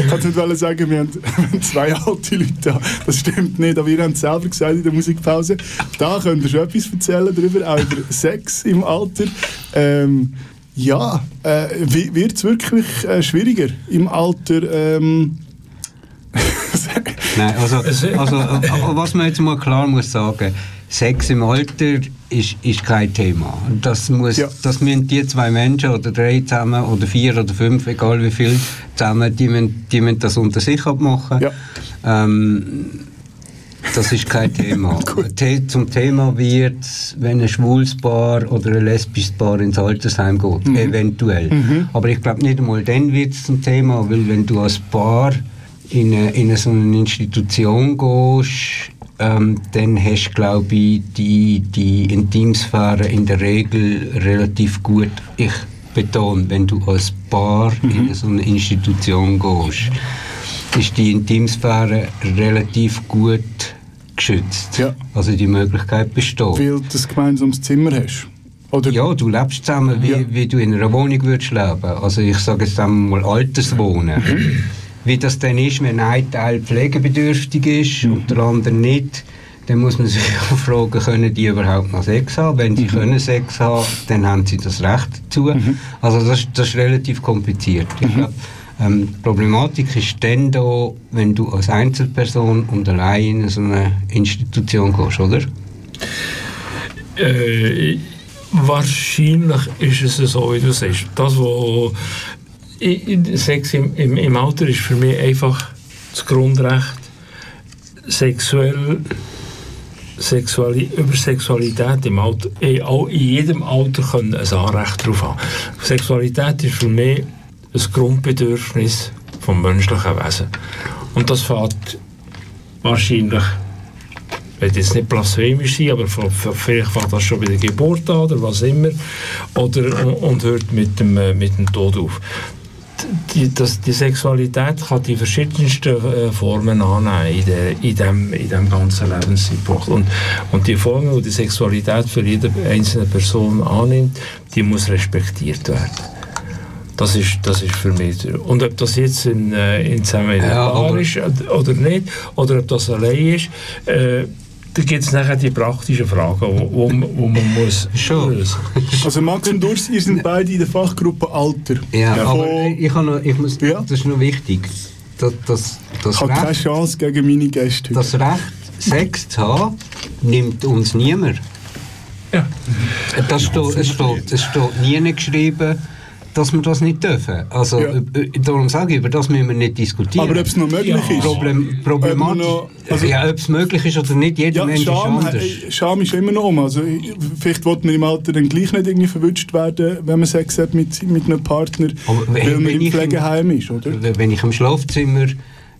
ich kann nicht sagen, wir haben, wir haben zwei alte Leute da. Das stimmt nicht, aber ihr habt es selber gesagt in der Musikpause. Da könnt ihr schon etwas erzählen darüber, auch über Sex im Alter. Ähm, ja, äh, wird es wirklich äh, schwieriger im Alter? Ähm, Nein, also, also, was man jetzt mal klar muss sagen, Sex im Alter ist, ist kein Thema. Das, muss, ja. das müssen die zwei Menschen oder drei zusammen oder vier oder fünf, egal wie viel zusammen, die müssen, die müssen das unter sich abmachen. Ja. Ähm, das ist kein Thema. Zum Thema wird wenn ein schwules Paar oder ein lesbisches Paar ins Altersheim geht, mhm. eventuell. Mhm. Aber ich glaube nicht einmal dann wird es zum Thema, weil wenn du als Paar in eine, in eine so eine Institution gehst, ähm, dann hast du, glaube ich, die, die Intimsphäre in der Regel relativ gut. Ich betone, wenn du als Paar mhm. in so eine Institution gehst, ist die Intimsphäre relativ gut geschützt. Ja. Also die Möglichkeit besteht. Weil du ein gemeinsames Zimmer hast. Oder? Ja, du lebst zusammen, wie, ja. wie du in einer Wohnung würdest leben. Also ich sage jetzt einmal Alterswohnen. Mhm wie das dann ist, wenn ein Teil pflegebedürftig ist mhm. und der andere nicht, dann muss man sich auch fragen, können die überhaupt noch Sex haben? Wenn sie mhm. können Sex haben, dann haben sie das Recht dazu. Mhm. Also das, das ist relativ kompliziert. Ich mhm. glaub, ähm, die Problematik ist dann da, wenn du als Einzelperson und allein in so eine Institution gehst, oder? Äh, wahrscheinlich ist es so, wie du sagst. Das, was Sex im, im, im Alter ist für mich einfach das Grundrecht, sexuell, Sexuali über Sexualität im Alter, in, in jedem Alter können ein Anrecht darauf haben. Sexualität ist für mich ein Grundbedürfnis vom menschlichen Wesen. Und das fängt wahrscheinlich, ich will jetzt nicht blasphemisch sein, aber vielleicht fängt das schon bei der Geburt an oder was immer, oder, und hört mit dem, äh, mit dem Tod auf die, das, die Sexualität kann die verschiedensten äh, Formen annehmen in, der, in, dem, in dem ganzen Lebenszeitpunkt. Und, und die Formen, die die Sexualität für jede einzelne Person annimmt, die muss respektiert werden. Das ist, das ist für mich. Und ob das jetzt in, äh, in zusammen in ja, ist oder nicht, oder ob das allein ist, äh, da gibt es nachher die praktischen Fragen, wo, wo, wo man muss Schon. lösen Also Max und Urs, ihr sind beide in der Fachgruppe Alter. Ja, ja. aber ich, noch, ich muss, ja. das ist noch wichtig. Das, das, das ich habe keine Chance gegen meine Gäste. Das Recht, Sex zu haben, nimmt uns niemand. Ja. Das steht, es, steht, es steht nie geschrieben, dass wir das nicht dürfen. Also, ja. darum sage ich, über das müssen wir nicht diskutieren. Aber ob es noch möglich ja. ist? Problem, problematisch. Noch, also, ja, ob es möglich ist oder nicht, jeder ja, Mensch Scham, ist anders. Scham ist immer noch um. Also, vielleicht wird man im Alter dann gleich nicht irgendwie verwünscht werden, wenn man Sex hat mit, mit einem Partner, Aber wenn, weil man im Pflegeheim ist, oder? Wenn ich im Schlafzimmer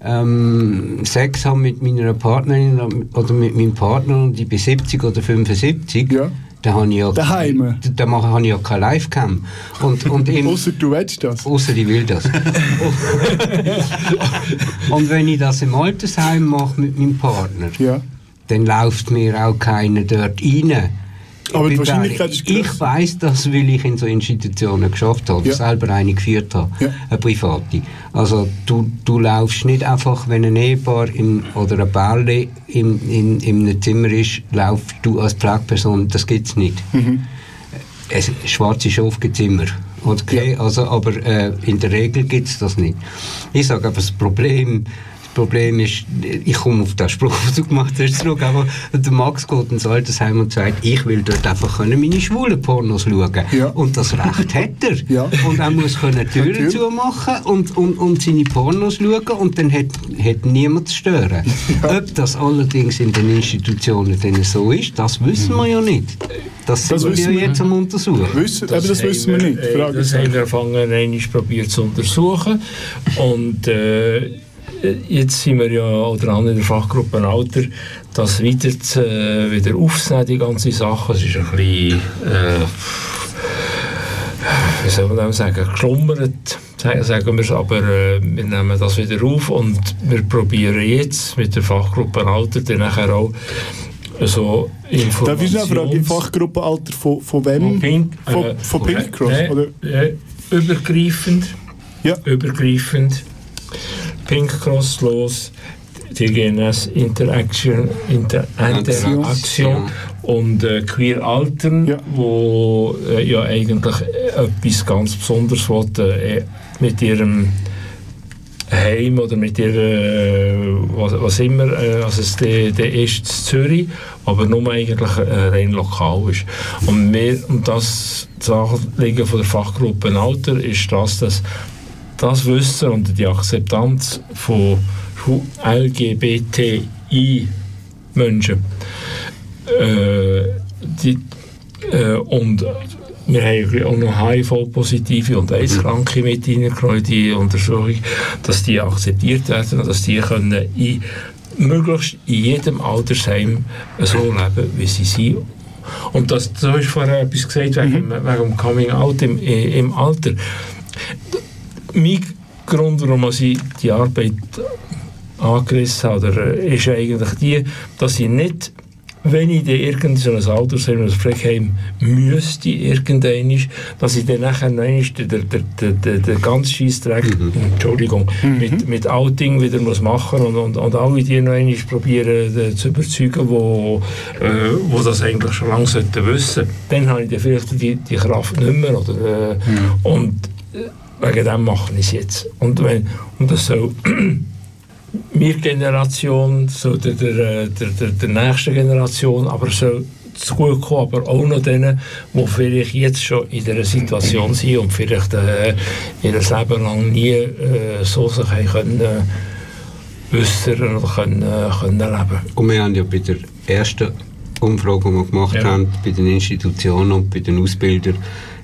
ähm, Sex habe mit meiner Partnerin oder mit meinem Partner und ich bin 70 oder 75, ja da habe ich ja, Daheim? Da, mache, ich ja keine Livecam. Und, und Außer du willst das? Außer ich will das. und wenn ich das im Altersheim mache mit meinem Partner, ja. dann läuft mir auch keiner dort rein aber die Wahrscheinlichkeit ist groß. Ich weiß das, weil ich in so Institutionen geschafft habe, ja. selber eine geführt habe, ja. eine private. Also du, du laufst nicht einfach, wenn ein Ehepaar im, oder ein Bärli in, in, in einem Zimmer ist, laufst du als Pflegeperson, das gibt es nicht. Mhm. Es, schwarze Schafgezimmer. Okay, ja. also, aber äh, in der Regel gibt es das nicht. Ich sage aber, das Problem Problem ist, ich komme auf den Spruch, den du gemacht hast, zurück, aber der Max geht ins Altersheim und sagt, ich will dort einfach können meine schwulen Pornos schauen. Ja. Und das Recht hat er. Ja. Und er muss können Türen zumachen und, und, und seine Pornos schauen und dann hat, hat niemand zu stören. Ja. Ob das allerdings in den Institutionen denn so ist, das wissen wir ja nicht. Das, das sind wir jetzt am Untersuchen. Wissen, das, das wissen wir nicht. Frage das haben wir angefangen, probiert zu untersuchen und äh, jetzt sind wir ja oder an in der Fachgruppe Alter, das wieder, zu, äh, wieder aufzunehmen, die ganze Sache. Es ist ein bisschen, äh, wie soll man sagen, geschlummert, sagen wir es, aber äh, wir nehmen das wieder auf und wir probieren jetzt mit der Fachgruppe Alter dann nachher auch so. Darf ich eine Frage, Fachgruppenalter von, von wem? Von Pink, von, äh, von Pink Cross? Äh, übergreifend. Ja. Übergreifend Pink Cross los, die GNS Interaction, Inter Interaktion und äh, Queer Altern, ja. wo äh, ja eigentlich etwas ganz Besonderes will, äh, mit ihrem Heim oder mit ihrer, äh, was, was immer, äh, also es der, der ist Zürich, aber nur eigentlich äh, rein lokal ist. Und, wir, und das, das Anliegen von der Fachgruppe Alter ist das, dass das Wissen und die Akzeptanz von LGBTI-Menschen äh, äh, und wir haben auch noch HIV-Positive und AIDS-Kranke mit reingenommen in die Untersuchung, dass die akzeptiert werden und dass die können in, möglichst in jedem Altersheim so leben, wie sie sind. Und das, du hast vorher etwas gesagt wegen, mhm. wegen dem Coming-out im, im Alter. Mein Grund, warum ich die Arbeit angerissen habe, ist eigentlich die, dass ich nicht wenn ich dann irgendein so ein Altersheim oder ein Pflegeheim müsste, irgendwann, dass ich dann nachher noch einmal den, den, den, den, den ganzen Scheissdreck, mhm. Entschuldigung, mhm. mit, mit Outing wieder muss machen und, und, und alle die noch einmal probieren äh, zu überzeugen, wo, äh, wo das eigentlich schon lange sollten wissen. Dann habe ich dann vielleicht die, die Kraft nicht mehr. Oder, äh, mhm. Und äh, wegen dem mache ich es jetzt. Und, wenn, und das soll meine Generation, so der, der, der, der, nächsten Generation, aber so zu gut kommen, aber auch noch denen, die vielleicht jetzt schon in dieser Situation sind und vielleicht äh, ihr Leben lang nie äh, so sich können äh, äußern oder können, äh, können leben. Und wir haben ja bei der ersten Umfrage, die wir gemacht ja. haben, bei den Institutionen und bei den Ausbildern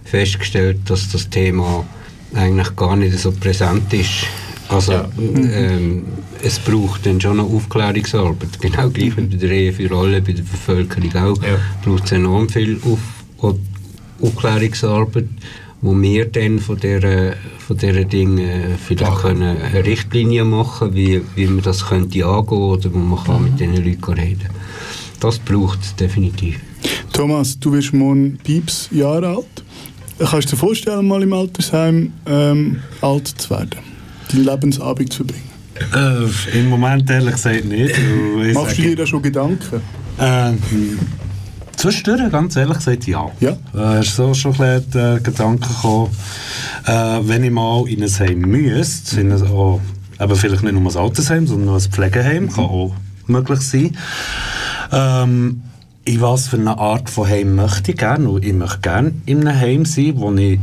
festgestellt, dass das Thema eigentlich gar nicht so präsent ist also ja. ähm, es braucht dann schon noch Aufklärungsarbeit, genau gleich wie bei der Ehe für alle, bei der Bevölkerung auch, ja. braucht es enorm viel Auf Aufklärungsarbeit, wo wir dann von dieser, von dieser Dinge vielleicht können eine Richtlinie machen wie, wie man das könnte angehen oder wo man kann mit diesen Leuten reden Das braucht es definitiv. Thomas, du bist morgen Pieps Jahre alt. Kannst du dir vorstellen, mal im Altersheim ähm, alt zu werden? deinen Lebensabend zu verbringen? Äh, Im Moment ehrlich gesagt nicht. Machst du dir da schon Gedanken? Äh, Zwischendurch, ganz ehrlich gesagt, ja. Ja. Äh, ist so schon ein bisschen äh, Gedanken gekommen, äh, wenn ich mal in ein Heim müsste, in ein, oh, eben vielleicht nicht nur ein Altersheim, sondern noch ein Pflegeheim, mhm. kann auch möglich sein. Ähm, in was für eine Art von Heim möchte ich gerne? Ich möchte gerne in einem Heim sein, wo ich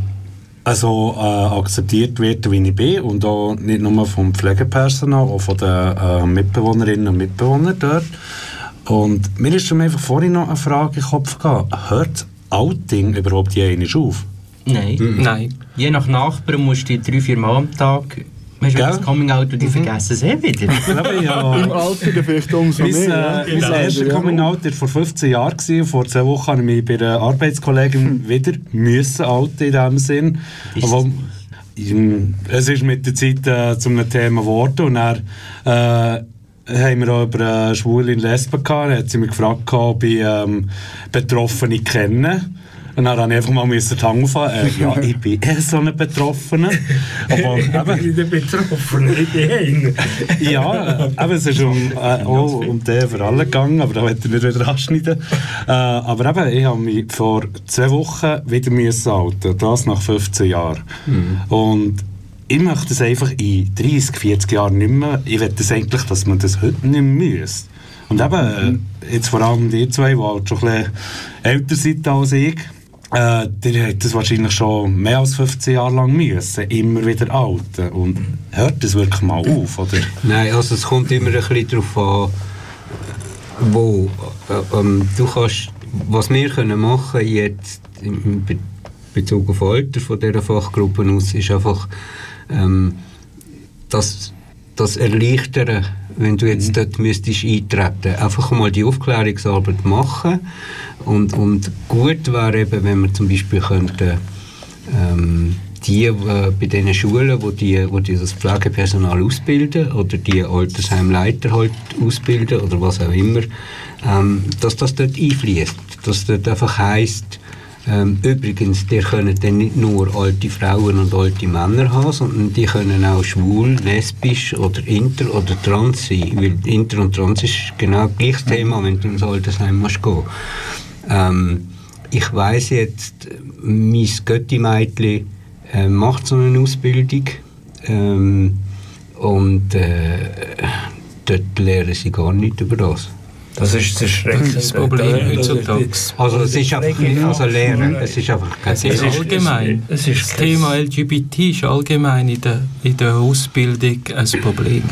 also äh, akzeptiert wird, wie ich bin und auch nicht nur vom Pflegepersonal, auch von den äh, Mitbewohnerinnen und Mitbewohnern dort. Und mir ist schon einfach vorhin noch eine Frage in den Kopf gegangen, hört Outing überhaupt je auf? Nein, mhm. nein. Je nach Nachbarn musst du drei, vier Mal am Tag Weißt du, das Coming Out und die mhm. vergessen es eh wieder. ja. Im Alter vielleicht umso mehr. Mein, ja. mein genau. erstes Coming Out war vor 15 Jahren. Gewesen. Vor zwei Wochen habe ich mich bei einer Arbeitskollegin hm. wieder müssen outen in diesem Sinn. Aber, es ist mit der Zeit äh, zu einem Thema geworden und dann äh, haben wir auch über eine Schwule in Lesben gehabt. Dann hat sie mich gefragt, ob ich ähm, Betroffene kenne. Dann musste ich einfach mal Hand auffahren. Äh, ja, ich bin eh so ein Betroffener. Aber, ich bin Betroffener, ich bin ein. ja, eben, es ist um, äh, auch um den für alle gegangen, aber da wird ich nicht wieder anschneiden. Äh, aber eben, ich habe mich vor zwei Wochen wieder müssen halten, das nach 15 Jahren. Mhm. Und ich möchte es einfach in 30, 40 Jahren nicht mehr. Ich will das eigentlich, dass man das heute nicht mehr müsste. Und eben, mhm. jetzt vor allem die zwei, die halt schon ein bisschen älter sind als ich, äh, der hat das wahrscheinlich schon mehr als 15 Jahre lang müssen, immer wieder alten. Und hört das wirklich mal auf, oder? Nein, also es kommt immer ein bisschen darauf an, wo. Äh, ähm, du kannst, was wir können machen jetzt in Bezug auf Alter von dieser Fachgruppe aus, ist einfach ähm, das, das Erleichtern wenn du jetzt mhm. dort müsstest eintreten, einfach mal die Aufklärungsarbeit machen und, und gut wäre eben, wenn wir zum Beispiel könnten, ähm, die äh, bei den Schulen, wo die, wo die das Pflegepersonal ausbilden oder die Altersheimleiter halt ausbilden oder was auch immer, ähm, dass das dort einfließt, dass dort einfach heisst, Ähm, übrigens, die können dann nicht nur alte Frauen und alte Männer haben, sondern die können auch schwul, lesbisch oder inter oder trans sein. Weil inter und trans ist genau das gleiche Thema, wenn du ins Altersheim musst gehen. Ähm, ich weiß jetzt, mein Götti-Mädchen äh, macht so eine Ausbildung ähm, und äh, dort lehren sie gar nicht über das. Das ist das erschreckende Problem heutzutage. Also es ist einfach nicht, also Lehren, es ist einfach kein Es ist allgemein. es ist das Thema LGBT ist allgemein in der, in der Ausbildung ein Problem.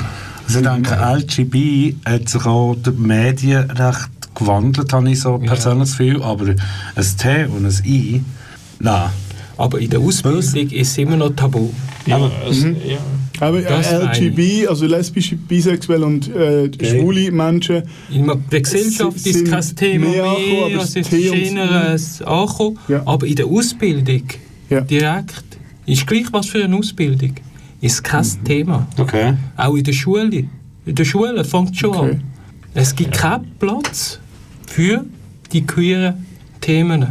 Also ich denke, LGB hat sich auch die Medien recht gewandelt, habe ich so persönlich das Gefühl. Aber ein T und ein I, nein. Aber in der Ausbildung ist es immer noch tabu. Ja, es, ja. Aber Das äh, meine LGB, also lesbische, bisexuelle und äh, schwule Menschen, In der Gesellschaft ist kein Thema mehr angekommen, mehr, aber es das ist angekommen. Ja. Aber in der Ausbildung, Ja. direkt, ist gleich was für eine Ausbildung, ist kein Mhm. Thema. Okay. Auch in der Schule. In der Schule fängt es schon Okay. an. Es gibt keinen Platz für die queeren Themen.